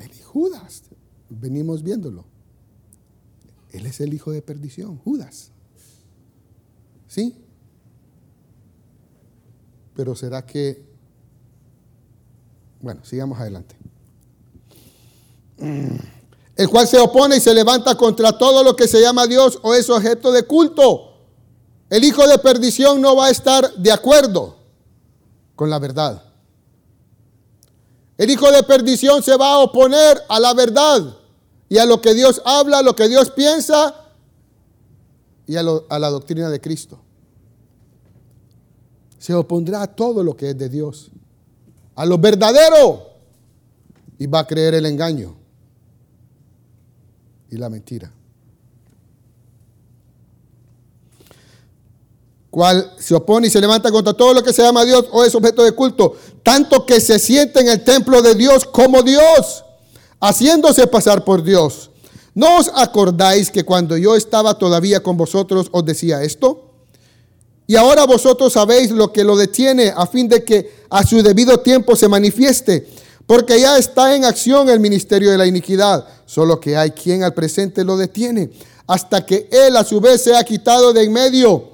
El Judas. Venimos viéndolo. Él es el hijo de perdición, Judas. ¿Sí? Pero será que... Bueno, sigamos adelante. El cual se opone y se levanta contra todo lo que se llama Dios o es objeto de culto. El hijo de perdición no va a estar de acuerdo con la verdad. El hijo de perdición se va a oponer a la verdad y a lo que Dios habla, a lo que Dios piensa y a, a la doctrina de Cristo. Se opondrá a todo lo que es de Dios, a lo verdadero y va a creer el engaño y la mentira. Cual se opone y se levanta contra todo lo que se llama Dios o es objeto de culto, tanto que se siente en el templo de Dios como Dios, haciéndose pasar por Dios. ¿No os acordáis que cuando yo estaba todavía con vosotros os decía esto? Y ahora vosotros sabéis lo que lo detiene a fin de que a su debido tiempo se manifieste, porque ya está en acción el ministerio de la iniquidad, solo que hay quien al presente lo detiene, hasta que él a su vez sea quitado de en medio,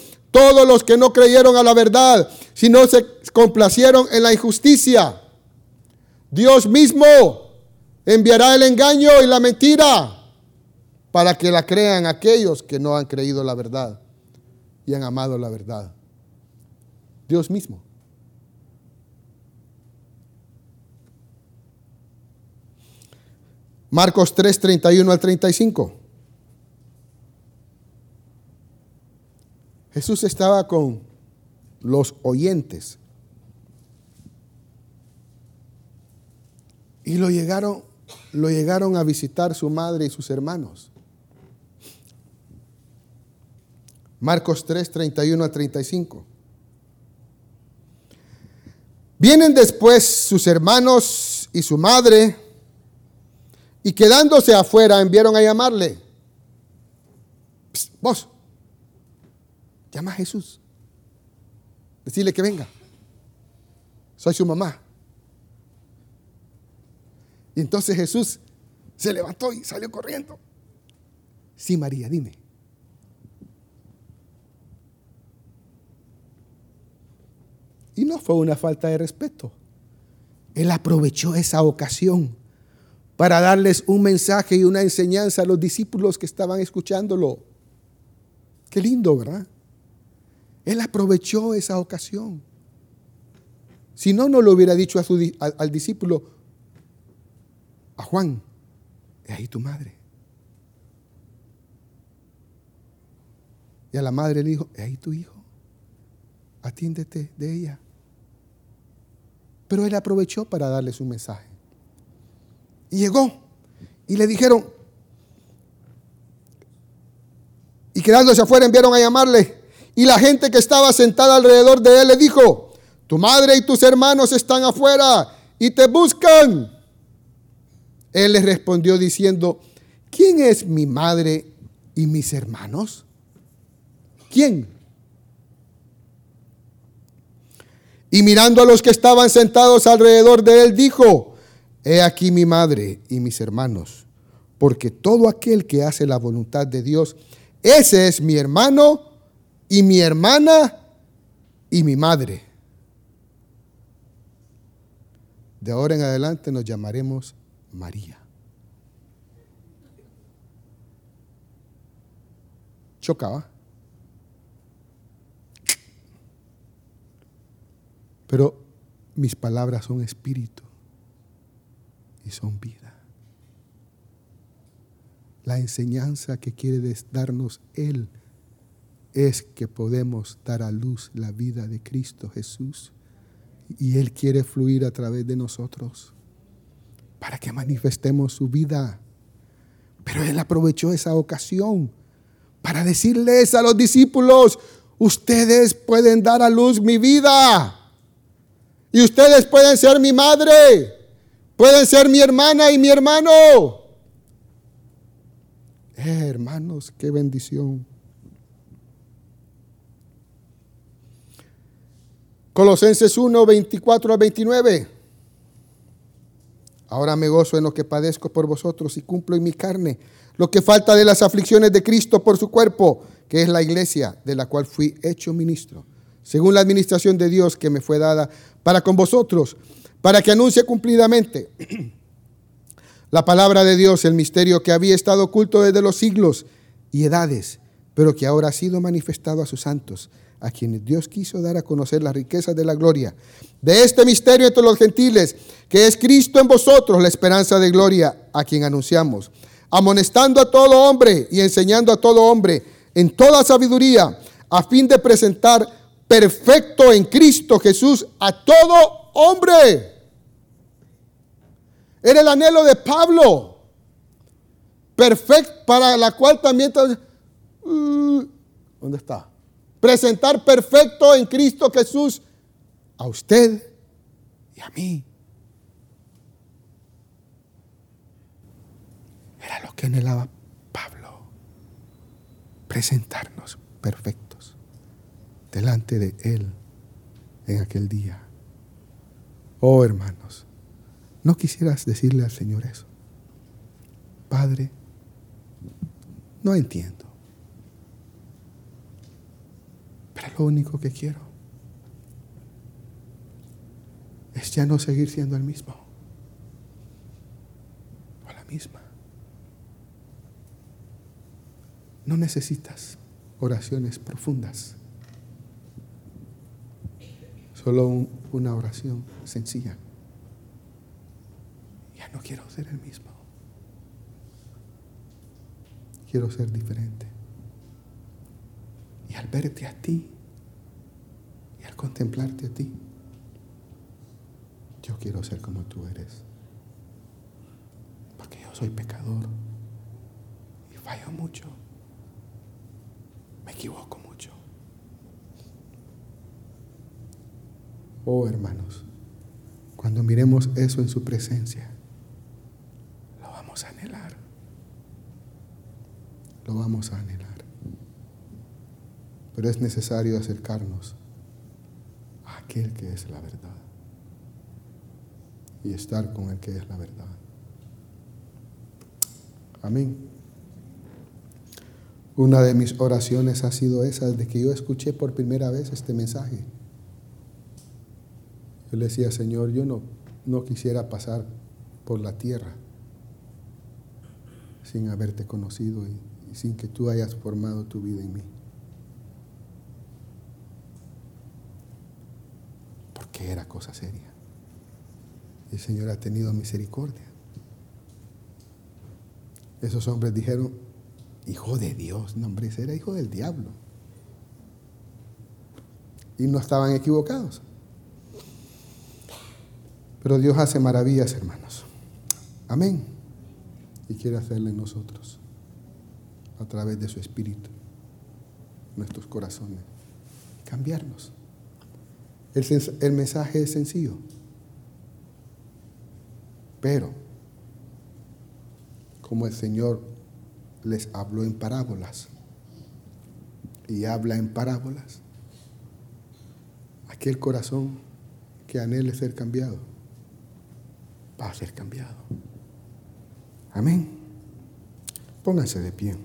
todos los que no creyeron a la verdad, sino se complacieron en la injusticia. Dios mismo enviará el engaño y la mentira para que la crean aquellos que no han creído la verdad y han amado la verdad. Dios mismo. Marcos 3, 31 al 35. Jesús estaba con los oyentes. Y lo llegaron, lo llegaron a visitar su madre y sus hermanos. Marcos 3, 31 a 35. Vienen después sus hermanos y su madre, y quedándose afuera enviaron a llamarle. vos, llama a Jesús. Decirle que venga. Soy su mamá. Y entonces Jesús se levantó y salió corriendo. Sí, María, dime. Y no fue una falta de respeto. Él aprovechó esa ocasión para darles un mensaje y una enseñanza a los discípulos que estaban escuchándolo. Qué lindo, ¿verdad? Él aprovechó esa ocasión. Si no, no lo hubiera dicho su, al, discípulo, a Juan, es ahí tu madre. Y a la madre le dijo, es ahí tu hijo, atiéndete de ella. Pero él aprovechó para darles un mensaje. Y llegó y le dijeron, y quedándose afuera enviaron a llamarle. Y la gente que estaba sentada alrededor de él le dijo, tu madre y tus hermanos están afuera y te buscan. Él les respondió diciendo, ¿quién es mi madre y mis hermanos? ¿Quién? Y mirando a los que estaban sentados alrededor de él, dijo, He aquí mi madre y mis hermanos, porque todo aquel que hace la voluntad de Dios, ese es mi hermano y mi hermana y mi madre. De ahora en adelante nos llamaremos María. Chocaba. Pero mis palabras son espíritu y son vida. La enseñanza que quiere darnos Él es que podemos dar a luz la vida de Cristo Jesús. Y Él quiere fluir a través de nosotros para que manifestemos su vida. Pero Él aprovechó esa ocasión para decirles a los discípulos, ustedes pueden dar a luz mi vida. Y ustedes pueden ser mi madre, pueden ser mi hermana y mi hermano. Eh, hermanos, qué bendición. Colosenses 1, 24 a 29. Ahora me gozo en lo que padezco por vosotros y cumplo en mi carne lo que falta de las aflicciones de Cristo por su cuerpo, que es la iglesia, de la cual fui hecho ministro, según la administración de Dios que me fue dada para con vosotros, para que anuncie cumplidamente la palabra de Dios, el misterio que había estado oculto desde los siglos y edades, pero que ahora ha sido manifestado a sus santos, a quienes Dios quiso dar a conocer las riquezas de la gloria de este misterio entre los gentiles, que es Cristo en vosotros, la esperanza de gloria, a quien anunciamos, amonestando a todo hombre y enseñando a todo hombre en toda sabiduría, a fin de presentar perfecto en Cristo Jesús a todo hombre. Era el anhelo de Pablo. Perfecto, para la cual también... Uh, ¿Dónde está? Presentar perfecto en Cristo Jesús a usted y a mí. Era lo que anhelaba Pablo. Presentarnos perfectos delante de Él en aquel día. Oh hermanos, ¿no quisieras decirle al Señor eso? Padre, no entiendo. Pero lo único que quiero es ya no seguir siendo el mismo o la misma. No necesitas oraciones profundas. Solo una oración sencilla. Ya no quiero ser el mismo. Quiero ser diferente. Y al verte a ti y al contemplarte a ti, yo quiero ser como tú eres. Porque yo soy pecador y fallo mucho. Me equivoco mucho. Oh hermanos, cuando miremos eso en su presencia, lo vamos a anhelar. Lo vamos a anhelar. Pero es necesario acercarnos a aquel que es la verdad y estar con el que es la verdad. Amén. Una de mis oraciones ha sido esa, de que yo escuché por primera vez este mensaje. Yo le decía, Señor, yo no, no quisiera pasar por la tierra sin haberte conocido y, y sin que tú hayas formado tu vida en mí. Era cosa seria. El Señor ha tenido misericordia. Esos hombres dijeron, hijo de Dios, no hombre, ese era hijo del diablo. Y no estaban equivocados. Pero Dios hace maravillas, hermanos. Amén. Y quiere hacerle en nosotros, a través de su Espíritu, nuestros corazones, cambiarnos. El, mensaje es sencillo. Pero, como el Señor les habló en parábolas y habla en parábolas, aquel corazón que anhele ser cambiado, va a ser cambiado. Amén. Pónganse de pie.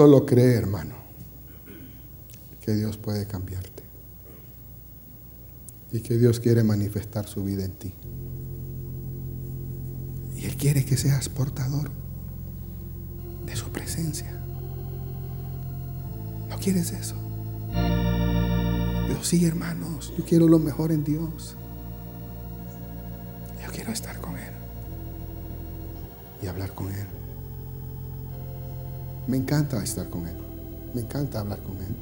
Solo cree, hermano, que Dios puede cambiarte y que Dios quiere manifestar su vida en ti. Y Él quiere que seas portador de su presencia. ¿No quieres eso? Yo sí, hermanos, yo quiero lo mejor en Dios. Yo quiero estar con Él y hablar con Él. Me encanta estar con Él. Me encanta hablar con Él.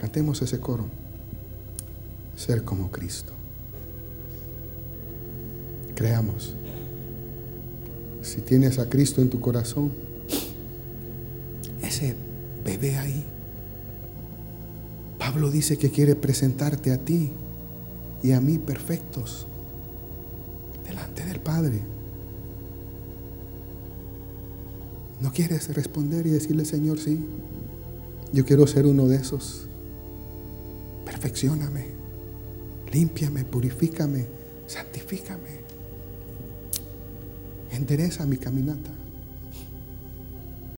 Cantemos ese coro. Ser como Cristo. Creamos. Si tienes a Cristo en tu corazón, ese bebé ahí Pablo dice que quiere presentarte a ti y a mí perfectos delante del Padre. ¿No quieres responder y decirle, Señor, sí? Yo quiero ser uno de esos perfeccioname, límpiame, purifícame, santifícame. Endereza mi caminata.